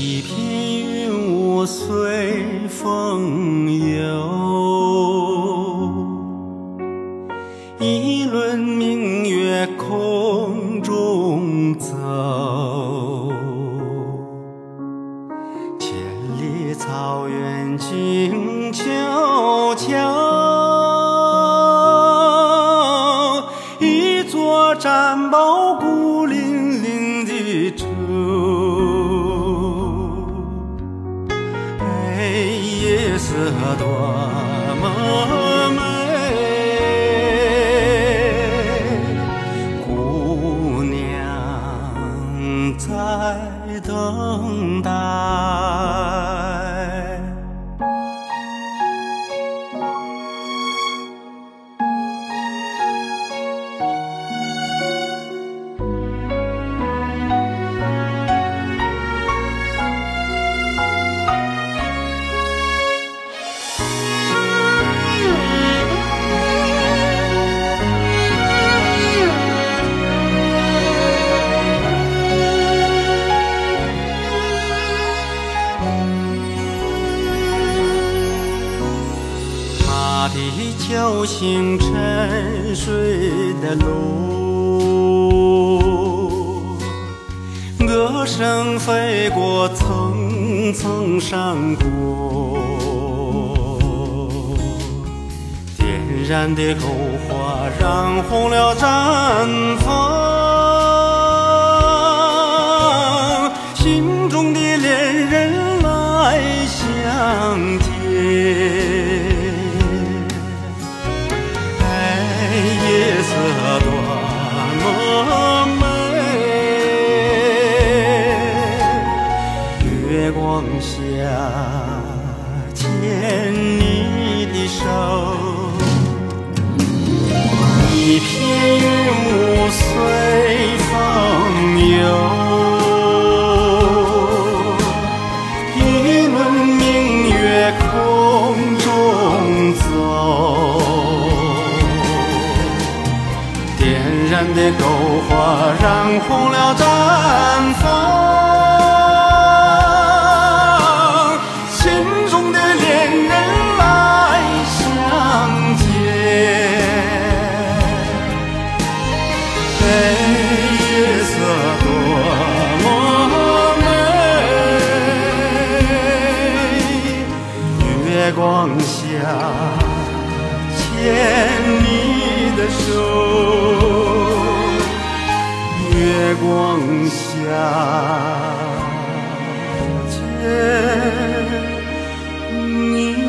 一片云雾随风游，一轮明月空中走。千里草原静悄悄，一座毡包多么美，姑娘在等待。他的酒醒沉睡的路，歌声飞过层层山谷，点燃的篝火染红了毡房，下牵你的手，一片云雾随风游。一轮明月空中走，点燃的篝火染红了毡房，光下牵你的手，月光下牵你。